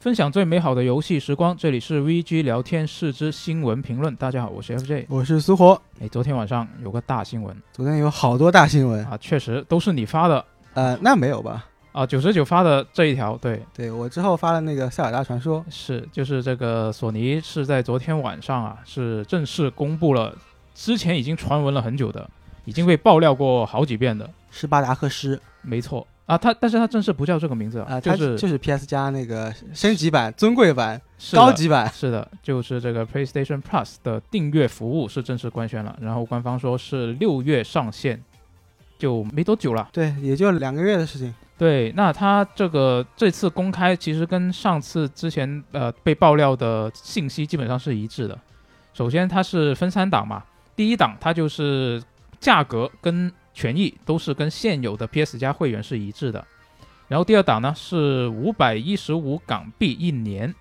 分享最美好的游戏时光，这里是 VG 聊天室之新闻评论。大家好，我是 FJ。我是苏活。哎，昨天晚上有个大新闻昨天有好多大新闻，啊，确实都是你发的呃，那没有吧？啊，九十九发的这一条，对，对我之后发了那个《塞尔达传说》，是就是这个索尼是在昨天晚上啊，是正式公布了之前已经传闻了很久的，已经被爆料过好几遍的，斯巴达克斯没错啊，它但是它正式不叫这个名字啊，它就是就是 PS 加那个升级版、尊贵版、是高级版。是的，就是这个 PlayStation Plus 的订阅服务是正式官宣了，然后官方说是六月上线，就没多久了。对，也就两个月的事情。对，那它这个这次公开其实跟上次之前呃被爆料的信息基本上是一致的。首先它是分三档嘛，第一档它就是价格跟权益都是跟现有的 PS 加会员是一致的，然后第二档呢是五百一十五港币一年，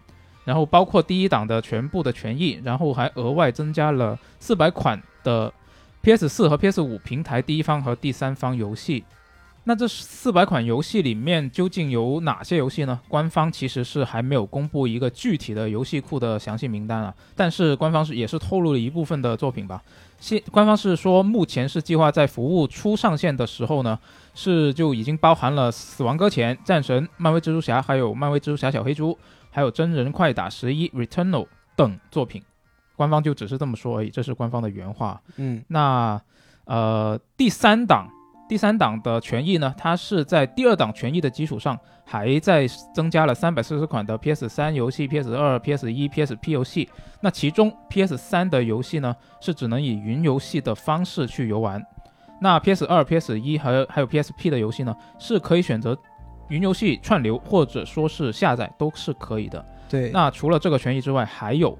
然后包括第一档的全部的权益，然后还额外增加了四百款的 PS 四和 PS 五平台第一方和第三方游戏。那这四百款游戏里面究竟有哪些游戏呢？官方其实是还没有公布一个具体的游戏库的详细名单啊，但是官方是也是透露了一部分的作品吧。现官方是说，目前是计划在服务初上线的时候呢，是就已经包含了《死亡搁浅》《战神》《漫威蜘蛛侠》还有《漫威蜘蛛侠小黑猪》，还有《真人快打十一 Returnal》等作品。官方就只是这么说而已，这是官方的原话。嗯，那呃，第三档，第三档的权益呢，它是在第二档权益的基础上，还在增加了三百四十款的 PS 三游戏、PS 二、PS 一、PSP 游戏。那其中 PS 三的游戏呢，是只能以云游戏的方式去游玩。那 PS 二、PS 一还有还有 PSP 的游戏呢，是可以选择云游戏串流或者说是下载，都是可以的。对。那除了这个权益之外，还有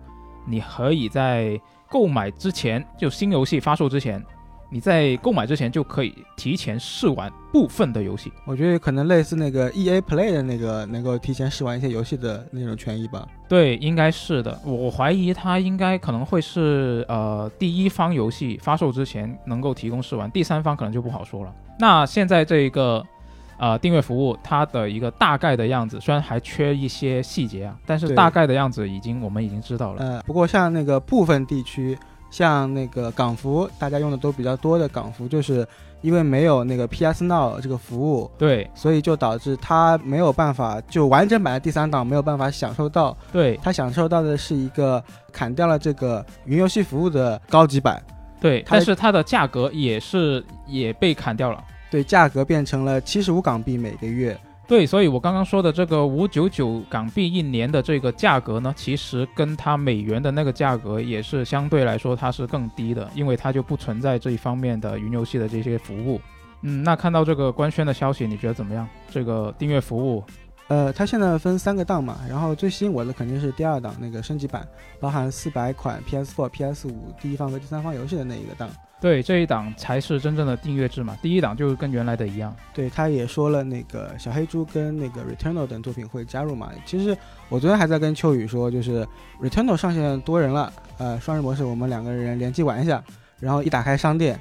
你可以在购买之前，就新游戏发售之前，你在购买之前就可以提前试玩部分的游戏。我觉得可能类似那个 E A Play 的那个能够提前试玩一些游戏的那种权益吧。对，应该是的。我我怀疑它应该可能会是呃第一方游戏发售之前能够提供试玩，第三方可能就不好说了。那现在这一个呃订阅服务，它的一个大概的样子，虽然还缺一些细节啊，但是大概的样子已经我们已经知道了。呃，不过像那个部分地区，像那个港服，大家用的都比较多的港服，就是因为没有那个 PS Now 这个服务，对所以就导致它没有办法就完整版的第三档没有办法享受到，对它享受到的是一个砍掉了这个云游戏服务的高级版，对，但是它的价格也是也被砍掉了。对，价格变成了七十五港币每个月。对，所以我刚刚说的这个五九九港币一年的这个价格呢，其实跟它美元的那个价格也是相对来说它是更低的，因为它就不存在这一方面的云游戏的这些服务。嗯，那看到这个官宣的消息，你觉得怎么样？这个订阅服务，呃，它现在分三个档嘛，然后最吸引我的肯定是第二档那个升级版，包含四百款 PS4、PS5 第一方和第三方游戏的那一个档。对这一档才是真正的订阅制嘛，第一档就是跟原来的一样。对，他也说了那个小黑猪跟那个 Returnal 等作品会加入嘛。其实我昨天还在跟秋雨说，就是 Returnal 上线多人了，呃，双人模式我们两个人联机玩一下，然后一打开商店，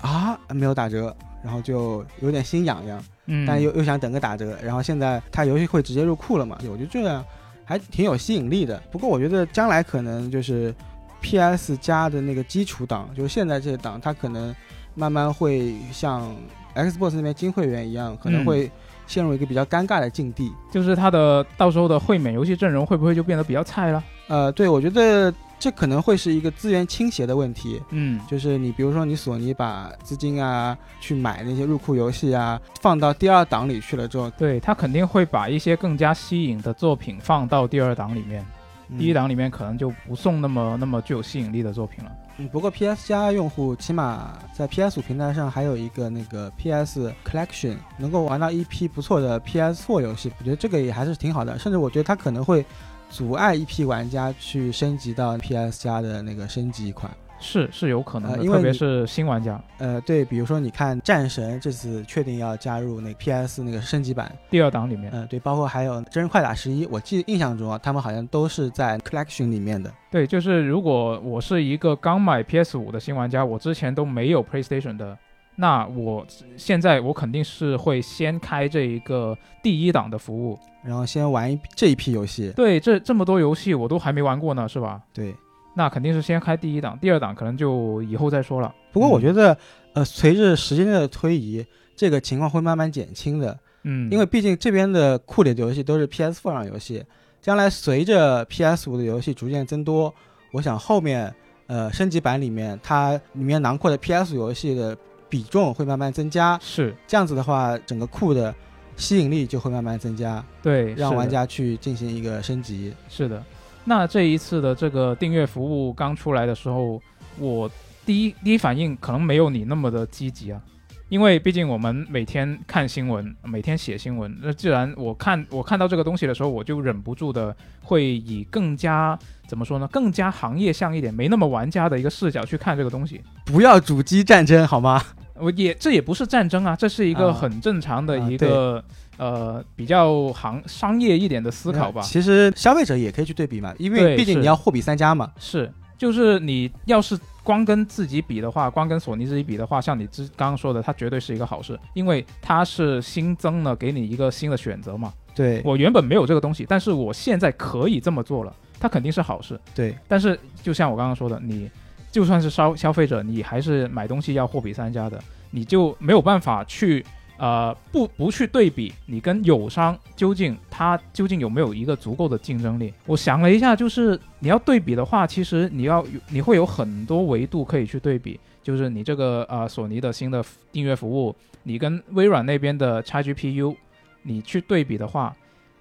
啊，没有打折，然后就有点心痒痒，嗯，但又又想等个打折，然后现在它游戏会直接入库了嘛，我觉得这样还挺有吸引力的。不过我觉得将来可能就是 PS 加的那个基础档，就是现在这些档，它可能慢慢会像 Xbox 那边金会员一样，可能嗯会陷入一个比较尴尬的境地。就是它的到时候的会免游戏阵容会不会就变得比较菜了？呃，对，我觉得这可能会是一个资源倾斜的问题。嗯，就是你比如说你索尼把资金啊去买那些入库游戏啊放到第二档里去了之后，对，它肯定会把一些更加吸引的作品放到第二档里面。嗯第一档里面可能就不送那么那么具有吸引力的作品了。嗯，不过 PS 加用户起码在 PS 五平台上还有一个那个 PS Collection，能够玩到一批不错的 PS 4游戏，我觉得这个也还是挺好的。甚至我觉得它可能会阻碍一批玩家去升级到 PS 加的那个升级款。是是有可能的，呃因为特别是新玩家。呃，对，比如说你看战神这次确定要加入那个 PS 那个升级版，第二档里面，嗯、对，包括还有真人快打十一，我记得印象中啊，他们好像都是在 Collection 里面的。对，就是如果我是一个刚买 PS 五的新玩家，我之前都没有 PlayStation 的，那我现在我肯定是会先开这一个第一档的服务，然后先玩一这一批游戏。对，这这么多游戏我都还没玩过呢，是吧？对，那肯定是先开第一档，第二档可能就以后再说了。不过我觉得，呃，随着时间的推移，这个情况会慢慢减轻的。嗯，因为毕竟这边的库里的游戏都是 PS4 上游戏，将来随着 PS5 的游戏逐渐增多，我想后面呃升级版里面它里面囊括的 PS 游戏的比重会慢慢增加。是这样子的话，整个库的吸引力就会慢慢增加，对，让玩家去进行一个升级。是的，那这一次的这个订阅服务刚出来的时候，我第一第一反应可能没有你那么的积极啊，因为毕竟我们每天看新闻，每天写新闻，那既然我看我看到这个东西的时候，我就忍不住的会以更加怎么说呢，更加行业向一点，没那么玩家的一个视角去看这个东西。不要主机战争好吗？我也这也不是战争啊，这是一个啊很正常的啊一个、呃比较行商业一点的思考吧。其实消费者也可以去对比嘛，因为毕竟你要货比三家嘛。是，就是你要是光跟自己比的话，光跟索尼自己比的话，像你之刚刚说的，它绝对是一个好事，因为它是新增了给你一个新的选择嘛。对我原本没有这个东西，但是我现在可以这么做了，它肯定是好事。对但是就像我刚刚说的，你就算是消消费者，你还是买东西要货比三家的，你就没有办法去呃不不去对比你跟友商究竟它究竟有没有一个足够的竞争力。我想了一下，就是你要对比的话，其实你要你会有很多维度可以去对比，就是你这个呃索尼的新的订阅服务，你跟微软那边的 XGPU，你去对比的话。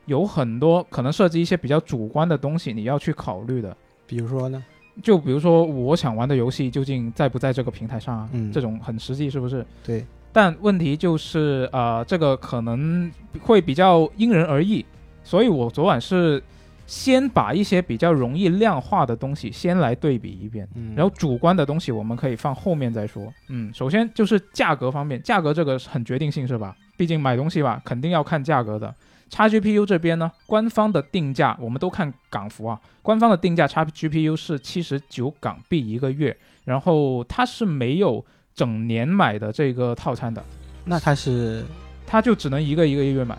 有很多可能涉及一些比较主观的东西，你要去考虑的。比如说呢？就比如说，我想玩的游戏究竟在不在这个平台上啊？嗯这种很实际，是不是？对，但问题就是，呃，这个可能会比较因人而异，所以我昨晚是先把一些比较容易量化的东西先来对比一遍，嗯，然后主观的东西我们可以放后面再说。嗯，首先就是价格方面，价格这个很决定性是吧？毕竟买东西吧，肯定要看价格的。叉 GPU 这边呢，官方的定价我们都看港服啊，官方的定价叉 GPU 是七十九港币一个月，然后它是没有整年买的这个套餐的，那它是它就只能一个一个月买。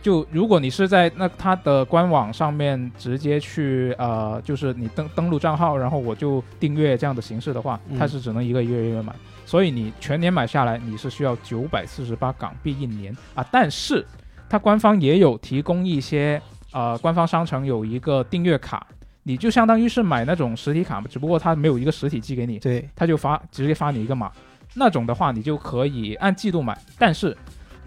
就如果你是在那它的官网上面直接去呃，就是你登登录账号，然后我就订阅这样的形式的话，嗯。它是只能一个一个月买，所以你全年买下来你是需要九百四十八港币一年。啊。但是它官方也有提供一些呃，官方商城有一个订阅卡，你就相当于是买那种实体卡，只不过它没有一个实体寄给你，对。他就发直接发你一个码，那种的话你就可以按季度买，但是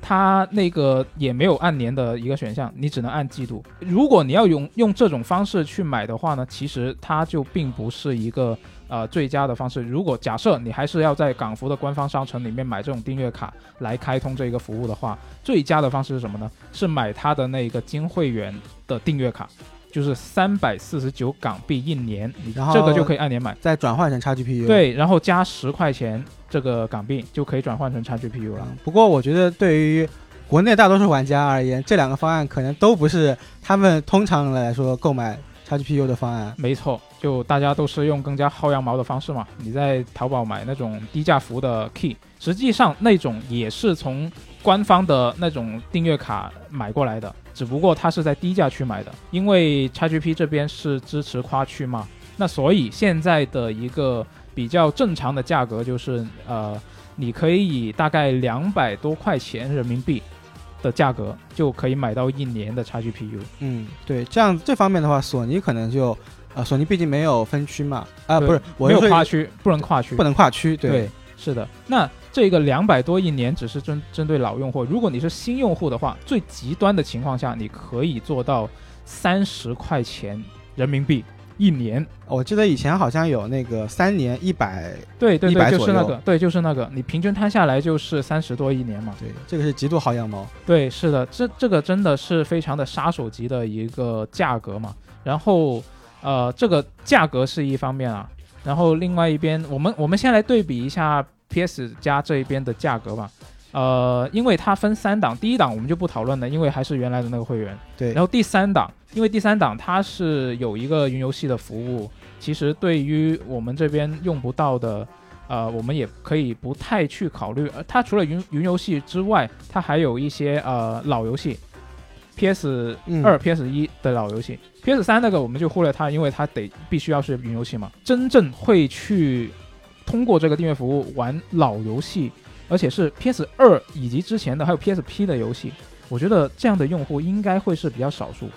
它那个也没有按年的一个选项，你只能按季度。如果你要用用这种方式去买的话呢，其实它就并不是一个呃最佳的方式。如果假设你还是要在港服的官方商城里面买这种订阅卡来开通这个服务的话，最佳的方式是什么呢？是买它的那个金会员的订阅卡。就是三百四十九港币一年，你然后这个就可以按年买。再转换成 XGPU。对，然后加十块钱这个港币就可以转换成 XGPU 了。嗯，不过我觉得对于国内大多数玩家而言，这两个方案可能都不是他们通常来说购买 XGPU 的方案。没错，就大家都是用更加薅羊毛的方式嘛。你在淘宝买那种低价服的 key，实际上那种也是从官方的那种订阅卡买过来的，只不过它是在低价区买的，因为 XGP 这边是支持跨区嘛，那所以现在的一个比较正常的价格就是呃，你可以以大概两百多块钱人民币的价格就可以买到一年的 XGPU。嗯，对，这样这方面的话，索尼可能就呃，索尼毕竟没有分区嘛，啊、对不是，我没有跨区，不能跨区，不能跨区，对，是的。那这个两百多一年只是针针对老用户，如果你是新用户的话，最极端的情况下，你可以做到三十块钱人民币一年。我记得以前好像有那个三年一百，对对100对，就是那个，对，就是那个，你平均摊下来就是三十多一年嘛。对，这个是极度薅羊毛。对，是的，这这个真的是非常的杀手级的一个价格嘛。然后，呃，这个价格是一方面啊，然后另外一边，我们我们先来对比一下 PS 加这一边的价格嘛。呃，因为它分三档，第一档我们就不讨论了，因为还是原来的那个会员。对，然后第三档，因为第三档它是有一个云游戏的服务，其实对于我们这边用不到的，呃，我们也可以不太去考虑。呃，它除了云云游戏之外，它还有一些呃老游戏，PS 嗯二、PS 一的老游戏，PS 三那个我们就忽略它，因为它得必须要是云游戏嘛。真正会去通过这个订阅服务玩老游戏，而且是 PS 二以及之前的还有 PSP 的游戏，我觉得这样的用户应该会是比较少数。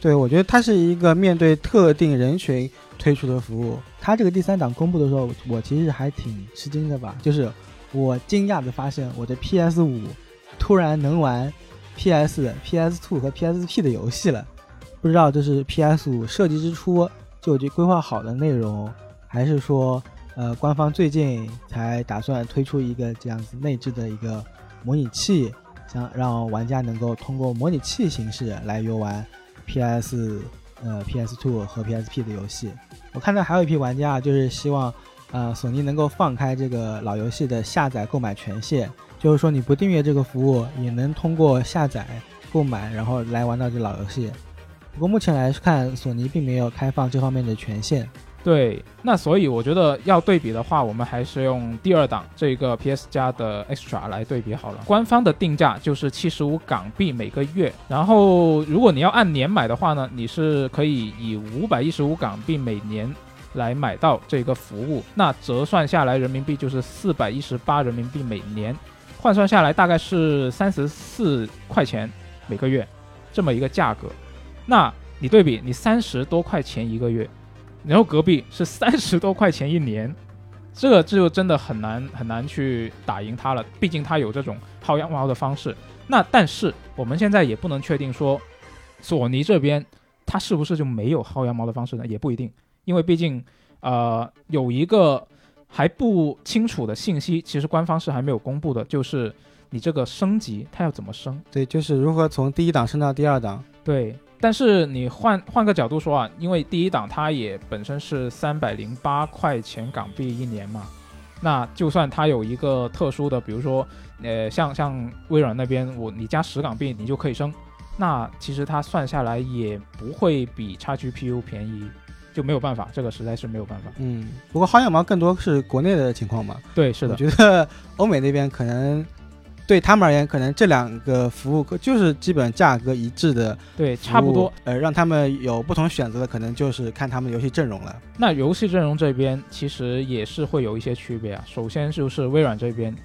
对，我觉得它是一个面对特定人群推出的服务。它这个第三档公布的时候，我其实还挺吃惊的吧，就是我惊讶的发现，我的 PS 五突然能玩 PS、PS Two 和 PSP 的游戏了。不知道这是 PS 五设计之初就已经规划好的内容，还是说，呃，官方最近才打算推出一个这样子内置的一个模拟器，想让玩家能够通过模拟器形式来游玩 PS、呃 PS Two 和 PSP 的游戏。我看到还有一批玩家啊，就是希望，呃，索尼能够放开这个老游戏的下载购买权限，就是说你不订阅这个服务，也能通过下载购买，然后来玩到这老游戏。不过目前来看，索尼并没有开放这方面的权限。对，那所以我觉得要对比的话，我们还是用第二档这个 PS 加的 Extra 来对比好了。官方的定价就是七十五港币每个月，然后如果你要按年买的话呢，你是可以以五百一十五港币每年来买到这个服务，那折算下来人民币就是四百一十八人民币每年，换算下来大概是三十四块钱每个月这么一个价格。那你对比，你三十多块钱一个月。然后隔壁是三十多块钱一年，这个就真的很难很难去打赢它了。毕竟它有这种薅羊毛的方式。那但是我们现在也不能确定说，索尼这边它是不是就没有薅羊毛的方式呢？也不一定，因为毕竟呃有一个还不清楚的信息，其实官方是还没有公布的，就是你这个升级它要怎么升？对，就是如何从第一档升到第二档。对，但是你换换个角度说啊，因为第一档它也本身是三百零八块钱港币一年嘛，那就算它有一个特殊的，比如说，呃，像像微软那边，我你加十港币你就可以升，那其实它算下来也不会比 XGPU 便宜，就没有办法，这个实在是没有办法。嗯，不过薅羊毛更多是国内的情况嘛。对，是的我，觉得欧美那边可能对他们而言，可能这两个服务就是基本价格一致的，对，差不多。。呃，让他们有不同选择的，可能就是看他们游戏阵容了。那游戏阵容这边其实也是会有一些区别啊。首先就是微软这边，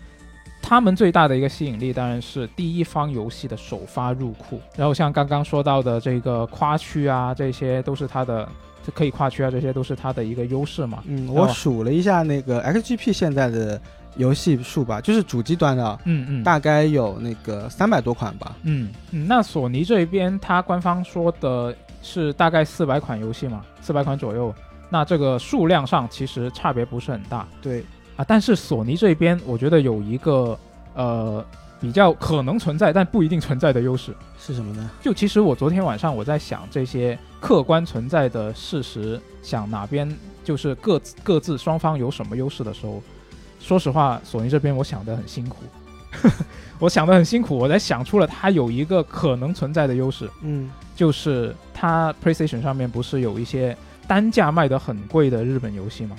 他们最大的一个吸引力当然是第一方游戏的首发入库，然后像刚刚说到的这个跨区啊，这些都是它的可以跨区啊，这些都是它的一个优势嘛。嗯，哦我数了一下那个 XGP 现在的游戏数吧，就是主机端的啊，嗯嗯，大概有那个三百多款吧。嗯嗯，那索尼这边它官方说的是大概四百款游戏嘛，四百款左右。那这个数量上其实差别不是很大。对，啊，但是索尼这边我觉得有一个呃比较可能存在但不一定存在的优势。是什么呢？就其实我昨天晚上我在想这些客观存在的事实，想哪边就是各自各自双方有什么优势的时候，说实话，索尼这边我想的 很辛苦，我想的很辛苦，我才想出了它有一个可能存在的优势，嗯，就是它 PlayStation 上面不是有一些单价卖得很贵的日本游戏吗？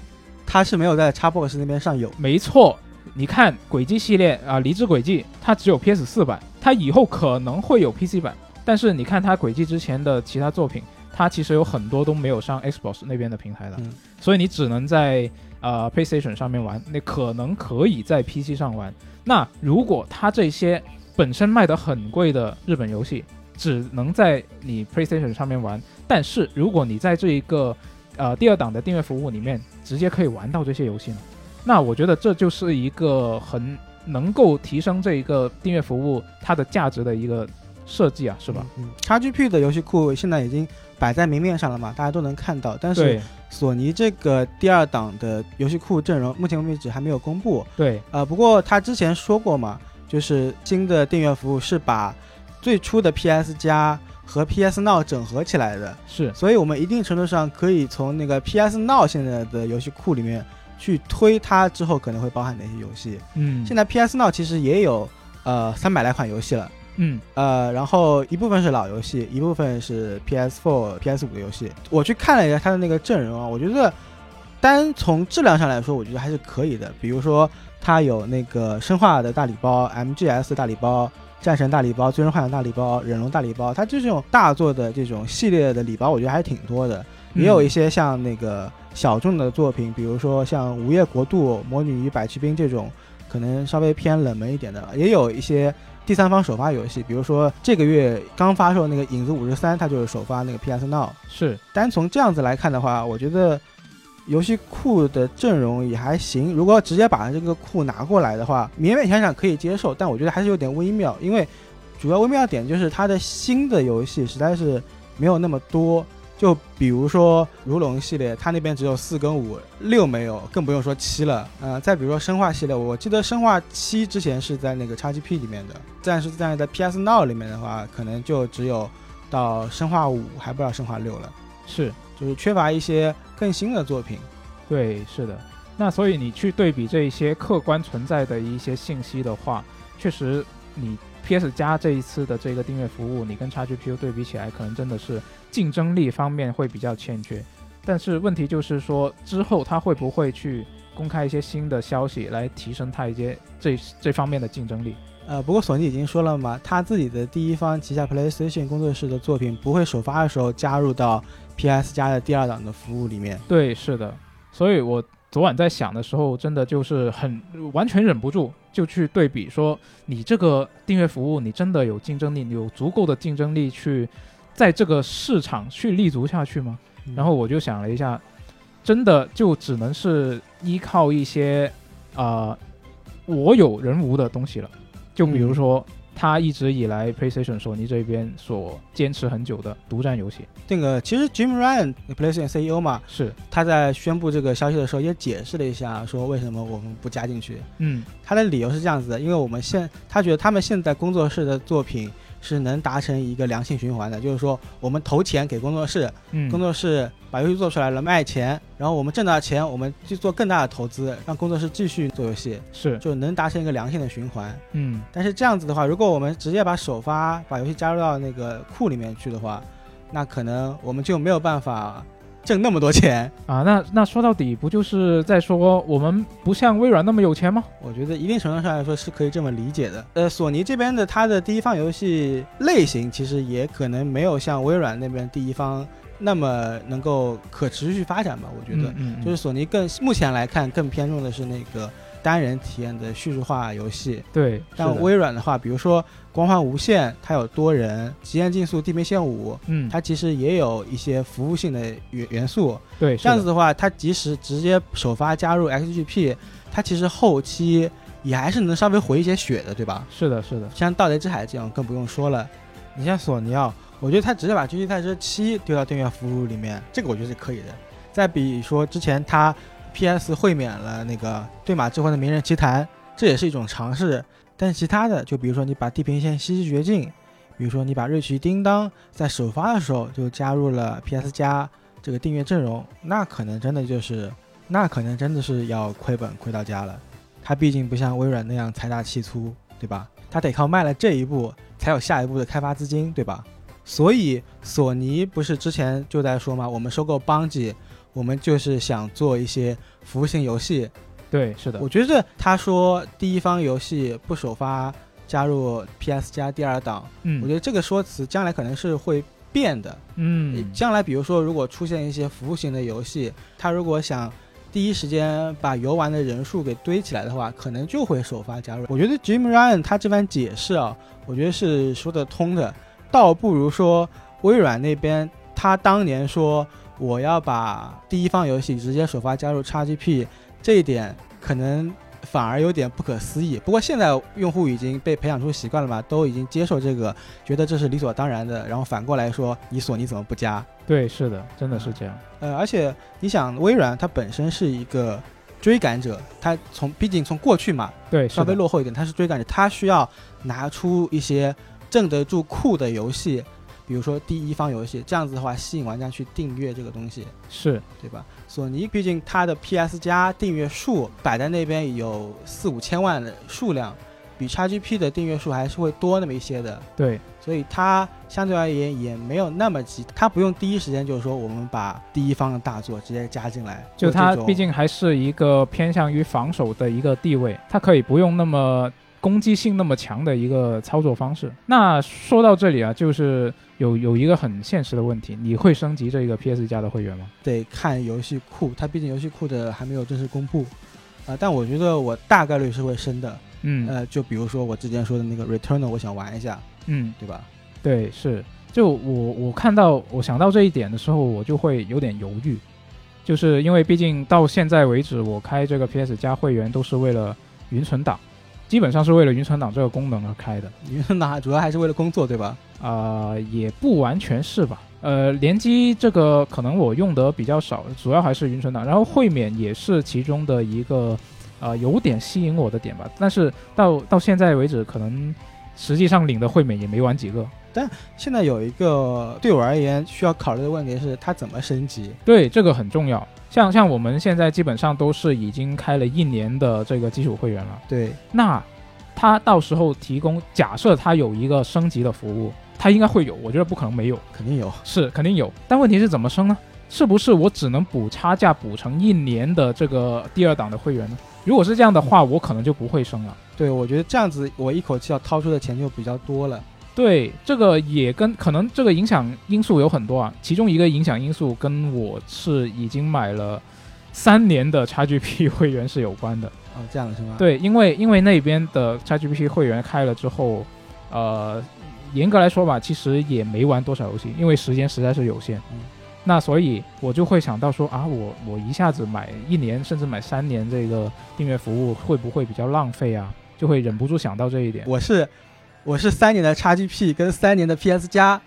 它是没有在 Xbox 那边上有。没错，你看轨迹系列啊，离之轨迹它只有 PS 四版，它以后可能会有 PC 版，但是你看它轨迹之前的其他作品，它其实有很多都没有上 Xbox 那边的平台的，嗯所以你只能在呃 PlayStation 上面玩，那可能可以在 PC 上玩。那如果它这些本身卖得很贵的日本游戏，只能在你 PlayStation 上面玩，但是如果你在这一个呃第二档的订阅服务里面直接可以玩到这些游戏呢，那我觉得这就是一个很能够提升这一个订阅服务它的价值的一个设计啊，是吧？嗯，XGP 的游戏库现在已经摆在明面上了嘛，大家都能看到。但是索尼这个第二档的游戏库阵容，目前为止还没有公布。对，呃，不过他之前说过嘛，就是新的订阅服务是把最初的 PS 加和 PS Now 整合起来的，是所以我们一定程度上可以从那个 PS Now 现在的游戏库里面去推它之后可能会包含哪些游戏。嗯，现在 PS Now 其实也有呃三百来款游戏了。嗯呃，然后一部分是老游戏，一部分是 PS4、PS5 的游戏。我去看了一下它的那个阵容啊，我觉得单从质量上来说，我觉得还是可以的。比如说，它有那个生化的大礼包、MGS 大礼包、战神大礼包、最终幻想大礼包、忍龙大礼包，它就这种大作的这种系列的礼包，我觉得还是挺多的。也有一些像那个小众的作品，比如说像《午夜国度》《魔女与百骑兵》这种，可能稍微偏冷门一点的，也有一些第三方首发游戏，比如说这个月刚发售那个《影子五十三》，它就是首发那个 PS Now。是单从这样子来看的话，我觉得游戏库的阵容也还行。如果直接把这个库拿过来的话，勉勉强强可以接受，但我觉得还是有点微妙，因为主要微妙点就是它的新的游戏实在是没有那么多。就比如说如龙系列，它那边只有四跟五，六没有，更不用说七了。呃，再比如说生化系列，我记得生化七之前是在那个 XGP 里面的，但是在在 PS Now 里面的话，可能就只有到生化五，还不知道生化六了。是，就是缺乏一些更新的作品。对，是的。那所以你去对比这一些客观存在的一些信息的话，确实你 PS 加这一次的这个订阅服务，你跟 XGPU 对比起来，可能真的是。竞争力方面会比较欠缺，但是问题就是说，之后他会不会去公开一些新的消息来提升他一些这这方面的竞争力？呃，不过索尼已经说了嘛，他自己的第一方旗下 PlayStation 工作室的作品不会首发的时候加入到 PS 加的第二档的服务里面。对，是的。所以我昨晚在想的时候，真的就是很完全忍不住就去对比，说你这个订阅服务，你真的有竞争力，有足够的竞争力去。在这个市场去立足下去吗？然后我就想了一下，真的就只能是依靠一些啊我有人无的东西了。就比如说，他一直以来 PlayStation 索尼这边所坚持很久的独占游戏。这个其实 Jim Ryan PlayStation CEO 嘛，是他在宣布这个消息的时候也解释了一下，说为什么我们不加进去。嗯，他的理由是这样子的，因为我们现他觉得他们现在工作室的作品。是能达成一个良性循环的，就是说我们投钱给工作室，工作室把游戏做出来了卖钱，然后我们挣到钱，我们去做更大的投资，让工作室继续做游戏，是就能达成一个良性的循环。嗯，但是这样子的话，如果我们直接把首发把游戏加入到那个库里面去的话，那可能我们就没有办法。挣那么多钱啊？那那说到底不就是在说我们不像微软那么有钱吗？我觉得一定程度上来说是可以这么理解的。呃，索尼这边的它的第一方游戏类型其实也可能没有像微软那边第一方那么能够可持续发展吧。我觉得，就是索尼更目前来看更偏重的是那个。单人体验的叙述化游戏，对。但微软的话，比如说《光环无限》，它有多人；《极限竞速：地平线五》，嗯，它其实也有一些服务性的元元素。对，这样子的话，它即使直接首发加入 XGP，它其实后期也还是能稍微回一些血的，对吧？是的，是的。像《盗贼之海》这样更不用说了。你像索尼啊，我觉得它直接把《狙击赛车七》丢到订阅服务里面，这个我觉得是可以的。再比如说之前它。P.S. 会免了那个对马之魂的名人奇谭，这也是一种尝试。但其他的，就比如说你把地平线西之绝境，比如说你把瑞奇叮当在首发的时候就加入了 P.S. 加这个订阅阵容，那可能真的就是，那可能真的是要亏本亏到家了。它毕竟不像微软那样财大气粗，对吧？它得靠卖了这一步才有下一步的开发资金，对吧？所以索尼不是之前就在说吗？我们收购邦吉。我们就是想做一些服务性游戏，对，是的。我觉得他说第一方游戏不首发加入 PS 加第二档，嗯，我觉得这个说辞将来可能是会变的，嗯，将来比如说如果出现一些服务型的游戏，他如果想第一时间把游玩的人数给堆起来的话，可能就会首发加入。我觉得 Jim Ryan 他这番解释啊，我觉得是说得通的，倒不如说微软那边他当年说。我要把第一方游戏直接首发加入 XGP，这一点可能反而有点不可思议。不过现在用户已经被培养出习惯了嘛，都已经接受这个，觉得这是理所当然的。然后反过来说，你索尼怎么不加？对，是的，真的是这样。呃，而且你想，微软它本身是一个追赶者，它从毕竟从过去嘛，对，稍微落后一点，它是追赶者，它需要拿出一些镇得住酷的游戏。比如说第一方游戏，这样子的话吸引玩家去订阅这个东西，是对吧？索尼毕竟它的 PS 加订阅数摆在那边有四五千万的数量，比 XGP 的订阅数还是会多那么一些的。对，所以它相对而言也没有那么急，它不用第一时间就是说我们把第一方的大作直接加进来。就它毕竟还是一个偏向于防守的一个地位，它可以不用那么。攻击性那么强的一个操作方式。那说到这里啊，就是有有一个很现实的问题，你会升级这个 PS 加的会员吗？得看游戏库，它毕竟游戏库的还没有正式公布，啊、但我觉得我大概率是会升的。嗯呃，就比如说我之前说的那个 Returnal，我想玩一下，嗯，对吧？对，是。就我我看到我想到这一点的时候，我就会有点犹豫，就是因为毕竟到现在为止，我开这个 PS 加会员都是为了云存档，基本上是为了云存档这个功能而开的。云存档主要还是为了工作，对吧？啊、也不完全是吧。呃，联机这个可能我用的比较少，主要还是云存档，然后会免也是其中的一个呃有点吸引我的点吧。但是到到现在为止，可能实际上领的会免也没玩几个。现在有一个对我而言需要考虑的问题是，它怎么升级？对，这个很重要。像像我们现在基本上都是已经开了一年的这个基础会员了，对，那它到时候提供，假设它有一个升级的服务，它应该会有，我觉得不可能没有。肯定有。是肯定有，但问题是怎么升呢？是不是我只能补差价补成一年的这个第二档的会员呢？如果是这样的话，我可能就不会升了。对，我觉得这样子我一口气要掏出的钱就比较多了。对，这个也跟可能这个影响因素有很多啊，其中一个影响因素跟我是已经买了三年的 XGP 会员是有关的。哦，这样的是吗？，对，因为因为那边的 XGP 会员开了之后，呃，严格来说吧，其实也没玩多少游戏，因为时间实在是有限。嗯那所以我就会想到说啊，我我一下子买一年甚至买三年这个订阅服务会不会比较浪费啊？就会忍不住想到这一点。我是我是三年的 XGP 跟三年的 PS 加，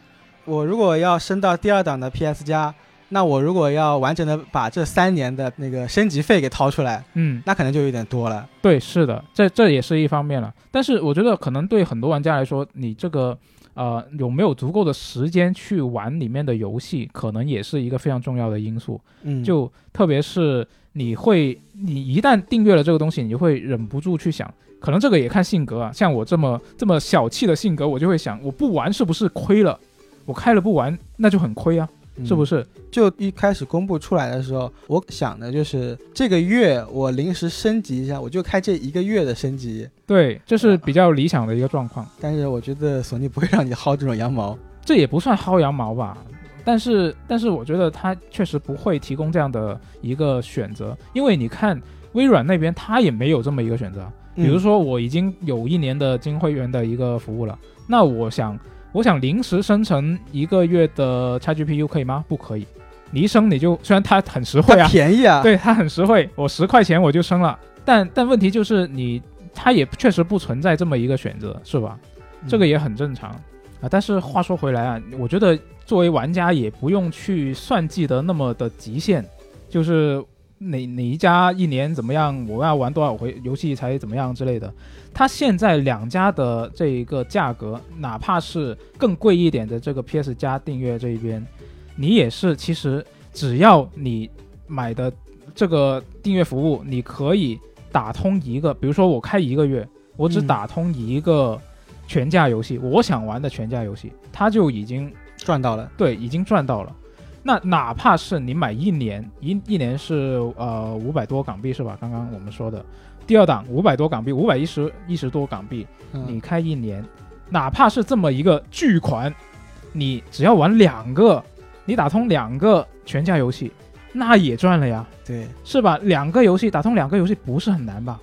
我如果要升到第二档的 PS 加，那我如果要完整的把这三年的那个升级费给掏出来，嗯，那可能就有点多了。对，是的，这这也是一方面了。但是我觉得可能对很多玩家来说，你这个呃有没有足够的时间去玩里面的游戏，可能也是一个非常重要的因素。嗯，就特别是你会，你一旦订阅了这个东西，你就会忍不住去想，可能这个也看性格啊。像我这么这么小气的性格，我就会想，我不玩是不是亏了？我开了不玩，那就很亏啊，是不是？是？就一开始公布出来的时候，我想的就是这个月我临时升级一下，我就开这一个月的升级。对，这是比较理想的一个状况。但是我觉得索尼不会让你薅这种羊毛。这也不算薅羊毛吧。但是，但是我觉得它确实不会提供这样的一个选择，因为你看微软那边，它也没有这么一个选择。比如嗯说，我已经有一年的金会员的一个服务了，那我想，我想临时生成一个月的 XGPU 可以吗？不可以。你一升你就，虽然它很实惠啊，便宜啊，对它很实惠，我十块钱我就升了，但但问题就是你，它也确实不存在这么一个选择，是吧？嗯这个也很正常啊。但是话说回来啊，我觉得作为玩家也不用去算计的那么的极限，就是哪哪一家一年怎么样，我要玩多少回游戏才怎么样之类的。它现在两家的这一个价格，哪怕是更贵一点的这个 PS 加订阅这一边，你也是其实只要你买的这个订阅服务，你可以打通一个，比如说我开一个月，我只嗯打通一个全价游戏，我想玩的全价游戏，它就已经赚到了。对已经赚到了。那哪怕是你买一年，一一年是呃五百多港币是吧？刚刚我们说的第二档五百多港币，五百一十一十多港币，你嗯，开一年，哪怕是这么一个巨款，你只要玩两个，你打通两个全价游戏，那也赚了呀。对，是吧？两个游戏打通两个游戏不是很难吧？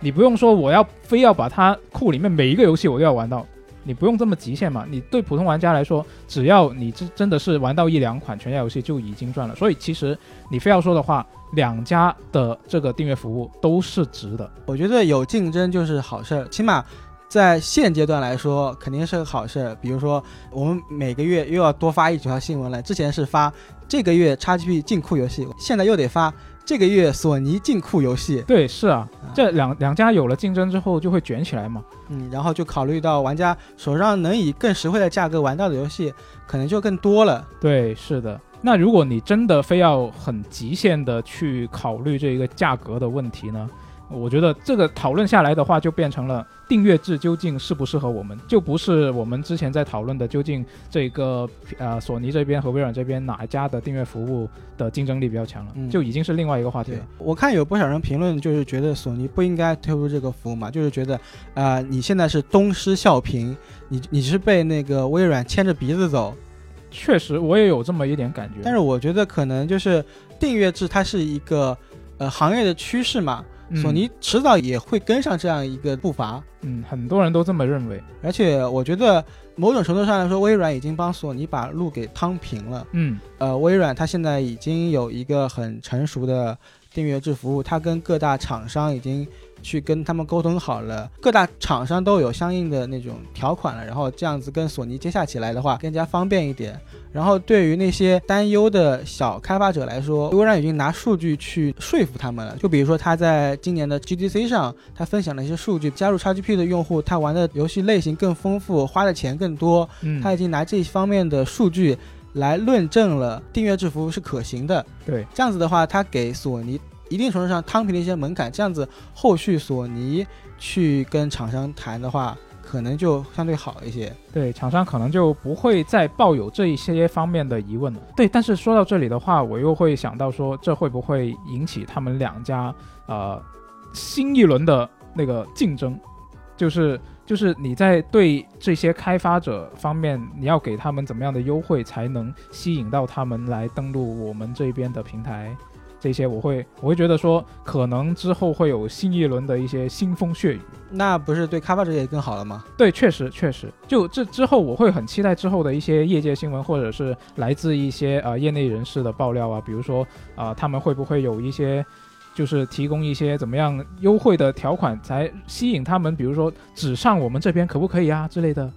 你不用说我要非要把它库里面每一个游戏我都要玩到，你不用这么极限嘛。你对普通玩家来说，只要你真真的是玩到一两款全家游戏就已经赚了。所以其实你非要说的话，两家的这个订阅服务都是值的。我觉得有竞争就是好事儿，起码在现阶段来说肯定是个好事儿。比如说，我们每个月又要多发一条新闻了，之前是发这个月 XGP 进库游戏，现在又得发这个月索尼进库游戏。对，是啊啊，这两两家有了竞争之后就会卷起来嘛。嗯，然后就考虑到玩家手上能以更实惠的价格玩到的游戏，可能就更多了。对，是的。那如果你真的非要很极限的去考虑这个价格的问题呢，我觉得这个讨论下来的话，就变成了订阅制究竟适不适合我们，就不是我们之前在讨论的究竟这个呃索尼这边和微软这边哪一家的订阅服务的竞争力比较强了，嗯就已经是另外一个话题了。，我看有不少人评论，就是觉得索尼不应该推出这个服务嘛，就是觉得，啊，你现在是东施效颦，你你是被那个微软牵着鼻子走。确实，我也有这么一点感觉。但是我觉得可能就是订阅制，它是一个呃行业的趋势嘛，嗯索尼迟早也会跟上这样一个步伐。嗯，很多人都这么认为。而且我觉得某种程度上来说，微软已经帮索尼把路给趟平了。嗯呃，微软它现在已经有一个很成熟的订阅制服务，它跟各大厂商已经去跟他们沟通好了，各大厂商都有相应的那种条款了，然后这样子跟索尼接洽起来的话更加方便一点。然后对于那些担忧的小开发者来说，微软已经拿数据去说服他们了。就比如说他在今年的 GDC 上，他分享了一些数据，加入 XGP 的用户，他玩的游戏类型更丰富，花的钱更多，嗯，他已经拿这方面的数据来论证了订阅制服务是可行的。对，这样子的话，他给索尼一定程度上摊平了一些门槛，这样子后续索尼去跟厂商谈的话，可能就相对好一些。对，厂商可能就不会再抱有这一些方面的疑问了。对，但是说到这里的话，我又会想到说，这会不会引起他们两家呃新一轮的那个竞争？就是就是你在对这些开发者方面，你要给他们怎么样的优惠，才能吸引到他们来登录我们这边的平台？这些我会我会觉得说，可能之后会有新一轮的一些腥风血雨。那不是对开发者也更好了吗？对，确实确实，就这之后，我会很期待之后的一些业界新闻，或者是来自一些呃业内人士的爆料啊，比如说啊、呃他们会不会有一些就是提供一些怎么样优惠的条款，才吸引他们，比如说只上我们这边可不可以啊之类的，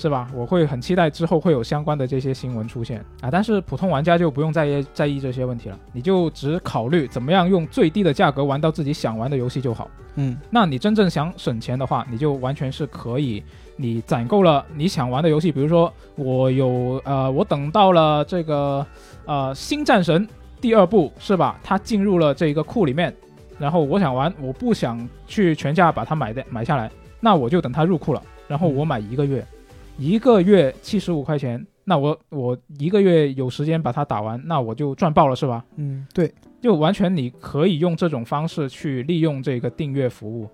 是吧？我会很期待之后会有相关的这些新闻出现啊，但是普通玩家就不用在意在意这些问题了，你就只考虑怎么样用最低的价格玩到自己想玩的游戏就好。嗯，那你真正想省钱的话，你就完全是可以，你攒够了你想玩的游戏，比如说我有呃，我等到了这个呃《新战神》第二部是吧？它进入了这个库里面，然后我想玩，我不想去全价把它买的买下来，那我就等它入库了，然后我买一个月，一个月七十五块钱，那我我一个月有时间把它打完，那我就赚爆了是吧？嗯，对，就完全你可以用这种方式去利用这个订阅服务。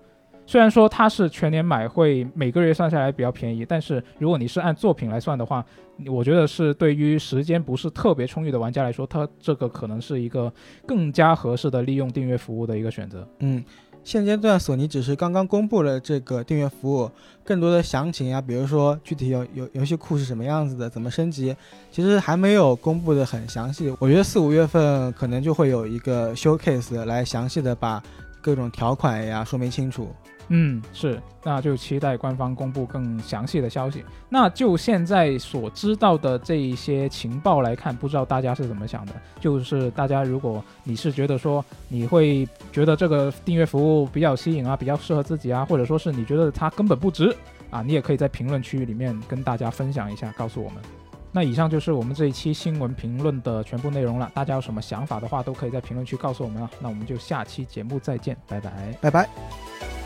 虽然说它是全年买会每个月算下来比较便宜，但是如果你是按作品来算的话，我觉得是对于时间不是特别充裕的玩家来说，它这个可能是一个更加合适的利用订阅服务的一个选择。嗯，现阶段索尼只是刚刚公布了这个订阅服务，更多的详情啊，比如说具体游游游戏库是什么样子的，怎么升级，其实还没有公布的很详细。我觉得四五月份可能就会有一个 showcase 来详细的把各种条款呀说明清楚。嗯，是，那就期待官方公布更详细的消息。那就现在所知道的这一些情报来看，不知道大家是怎么想的？就是大家如果你是觉得说你会觉得这个订阅服务比较吸引啊，比较适合自己啊，或者说是你觉得它根本不值啊，你也可以在评论区里面跟大家分享一下，告诉我们。那以上就是我们这一期新闻评论的全部内容了。大家有什么想法的话，都可以在评论区告诉我们啊。那我们就下期节目再见，拜拜。拜拜。